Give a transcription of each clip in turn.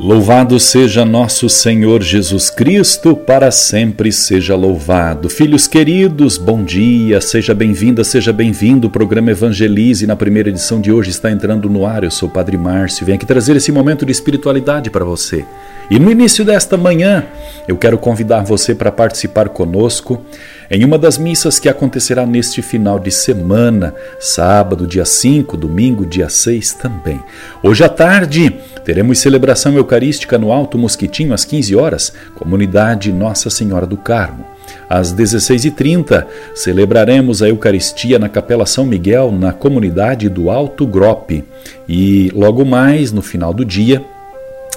Louvado seja nosso Senhor Jesus Cristo, para sempre seja louvado. Filhos queridos, bom dia, seja bem-vinda, seja bem-vindo. O programa Evangelize, na primeira edição de hoje, está entrando no ar. Eu sou o Padre Márcio, venho aqui trazer esse momento de espiritualidade para você. E no início desta manhã, eu quero convidar você para participar conosco em uma das missas que acontecerá neste final de semana, sábado, dia 5, domingo, dia 6 também. Hoje à tarde, teremos celebração eucarística no Alto Mosquitinho às 15 horas, comunidade Nossa Senhora do Carmo. Às 16h30, celebraremos a Eucaristia na Capela São Miguel, na comunidade do Alto Grope. E logo mais, no final do dia,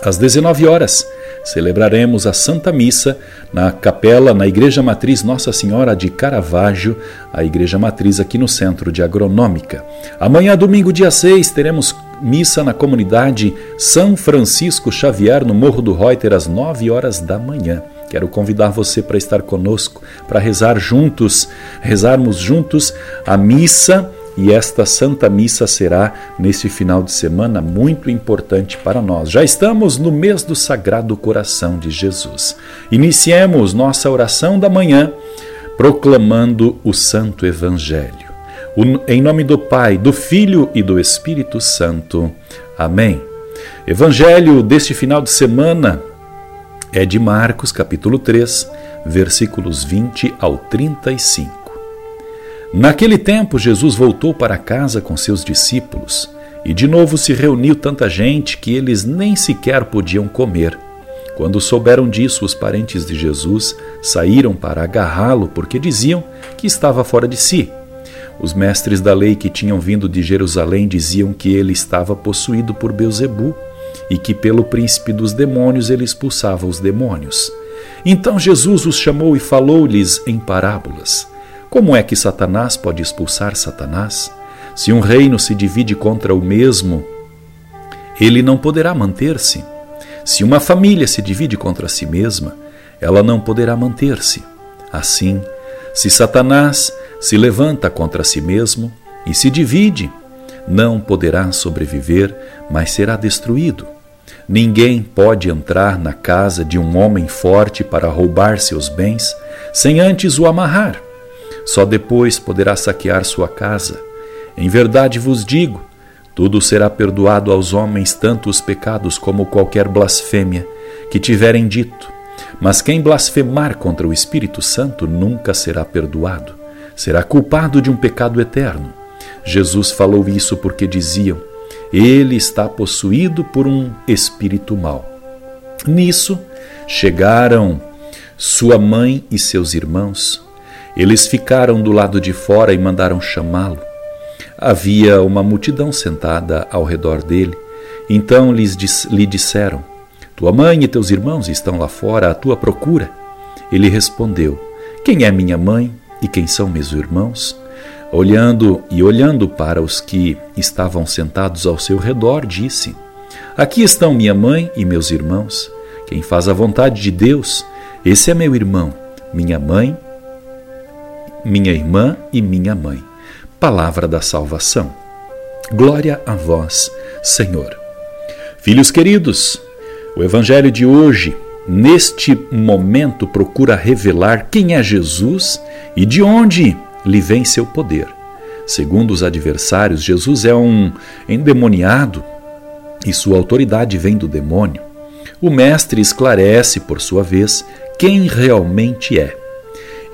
às 19 horas, celebraremos a Santa Missa na capela, na Igreja Matriz Nossa Senhora de Caravaggio, a Igreja Matriz aqui no centro de Agronômica. Amanhã, domingo, dia 6, teremos missa na comunidade São Francisco Xavier, no Morro do Reuter, às 9 horas da manhã. Quero convidar você para estar conosco, para rezar juntos, rezarmos juntos a missa e esta Santa Missa será nesse final de semana muito importante para nós. Já estamos no mês do Sagrado Coração de Jesus. Iniciemos nossa oração da manhã proclamando o Santo Evangelho. Em nome do Pai, do Filho e do Espírito Santo. Amém. Evangelho deste final de semana é de Marcos, capítulo 3, versículos 20 ao 35. Naquele tempo, Jesus voltou para casa com seus discípulos e de novo se reuniu tanta gente que eles nem sequer podiam comer. Quando souberam disso, os parentes de Jesus saíram para agarrá-lo porque diziam que estava fora de si. Os mestres da lei que tinham vindo de Jerusalém diziam que ele estava possuído por Beuzebu e que pelo príncipe dos demônios ele expulsava os demônios. Então Jesus os chamou e falou-lhes em parábolas. Como é que Satanás pode expulsar Satanás? Se um reino se divide contra o mesmo, ele não poderá manter-se. Se uma família se divide contra si mesma, ela não poderá manter-se. Assim, se Satanás se levanta contra si mesmo e se divide, não poderá sobreviver, mas será destruído. Ninguém pode entrar na casa de um homem forte para roubar seus bens sem antes o amarrar só depois poderá saquear sua casa. Em verdade vos digo: tudo será perdoado aos homens, tanto os pecados como qualquer blasfêmia que tiverem dito. Mas quem blasfemar contra o Espírito Santo nunca será perdoado, será culpado de um pecado eterno. Jesus falou isso porque diziam: Ele está possuído por um espírito mau. Nisso chegaram sua mãe e seus irmãos eles ficaram do lado de fora e mandaram chamá-lo. Havia uma multidão sentada ao redor dele. Então lhes lhe disseram: Tua mãe e teus irmãos estão lá fora à tua procura. Ele respondeu: Quem é minha mãe e quem são meus irmãos? Olhando e olhando para os que estavam sentados ao seu redor, disse: Aqui estão minha mãe e meus irmãos. Quem faz a vontade de Deus, esse é meu irmão, minha mãe minha irmã e minha mãe. Palavra da salvação. Glória a vós, Senhor. Filhos queridos, o Evangelho de hoje, neste momento, procura revelar quem é Jesus e de onde lhe vem seu poder. Segundo os adversários, Jesus é um endemoniado e sua autoridade vem do demônio. O Mestre esclarece, por sua vez, quem realmente é.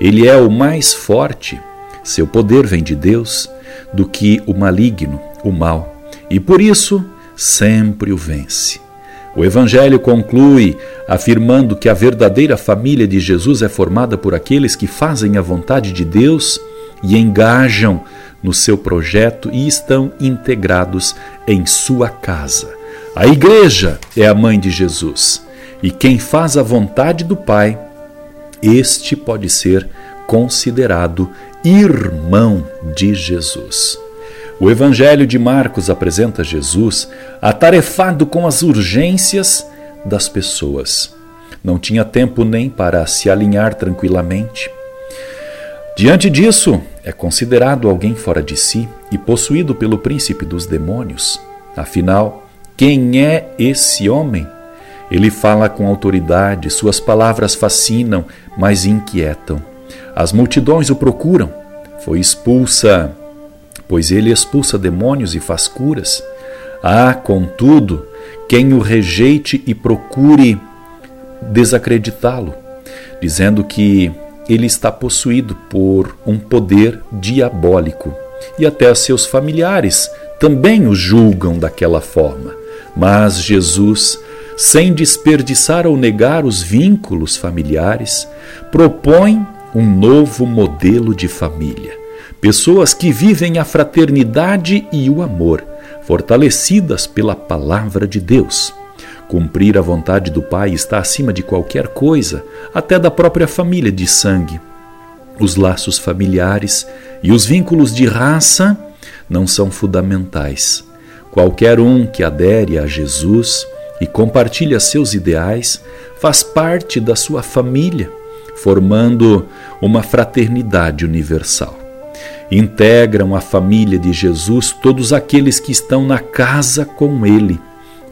Ele é o mais forte, seu poder vem de Deus, do que o maligno, o mal, e por isso sempre o vence. O Evangelho conclui afirmando que a verdadeira família de Jesus é formada por aqueles que fazem a vontade de Deus e engajam no seu projeto e estão integrados em sua casa. A igreja é a mãe de Jesus e quem faz a vontade do Pai este pode ser considerado irmão de Jesus. O Evangelho de Marcos apresenta Jesus atarefado com as urgências das pessoas. Não tinha tempo nem para se alinhar tranquilamente. Diante disso, é considerado alguém fora de si e possuído pelo príncipe dos demônios. Afinal, quem é esse homem? Ele fala com autoridade, suas palavras fascinam, mas inquietam. As multidões o procuram. Foi expulsa, pois ele expulsa demônios e faz curas. Há, contudo, quem o rejeite e procure desacreditá-lo, dizendo que ele está possuído por um poder diabólico. E até seus familiares também o julgam daquela forma. Mas Jesus, sem desperdiçar ou negar os vínculos familiares, propõe um novo modelo de família. Pessoas que vivem a fraternidade e o amor, fortalecidas pela palavra de Deus. Cumprir a vontade do Pai está acima de qualquer coisa, até da própria família de sangue. Os laços familiares e os vínculos de raça não são fundamentais. Qualquer um que adere a Jesus e compartilha seus ideais faz parte da sua família, formando uma fraternidade universal. Integram a família de Jesus todos aqueles que estão na casa com ele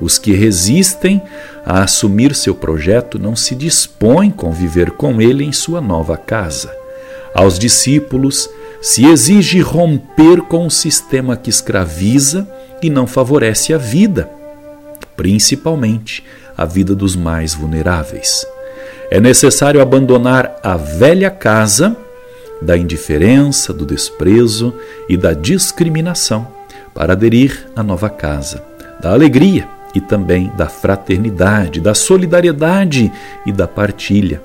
os que resistem a assumir seu projeto não se dispõem a conviver com ele em sua nova casa. Aos discípulos se exige romper com o sistema que escraviza e não favorece a vida, principalmente a vida dos mais vulneráveis. É necessário abandonar a velha casa da indiferença, do desprezo e da discriminação para aderir à nova casa da alegria e também da fraternidade, da solidariedade e da partilha.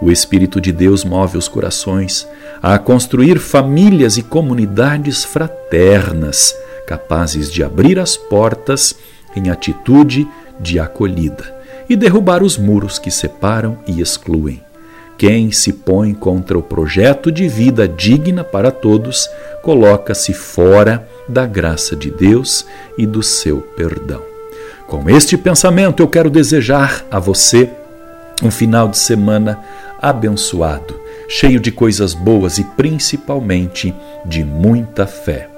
O Espírito de Deus move os corações a construir famílias e comunidades fraternas, capazes de abrir as portas em atitude de acolhida e derrubar os muros que separam e excluem. Quem se põe contra o projeto de vida digna para todos coloca-se fora da graça de Deus e do seu perdão. Com este pensamento, eu quero desejar a você um final de semana abençoado, cheio de coisas boas e principalmente de muita fé.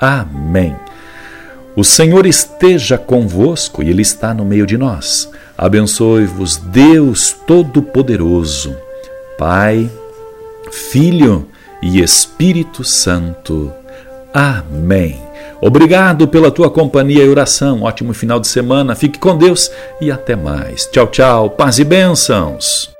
Amém. O Senhor esteja convosco e Ele está no meio de nós. Abençoe-vos, Deus Todo-Poderoso, Pai, Filho e Espírito Santo. Amém. Obrigado pela tua companhia e oração. Ótimo final de semana. Fique com Deus e até mais. Tchau, tchau. Paz e bênçãos.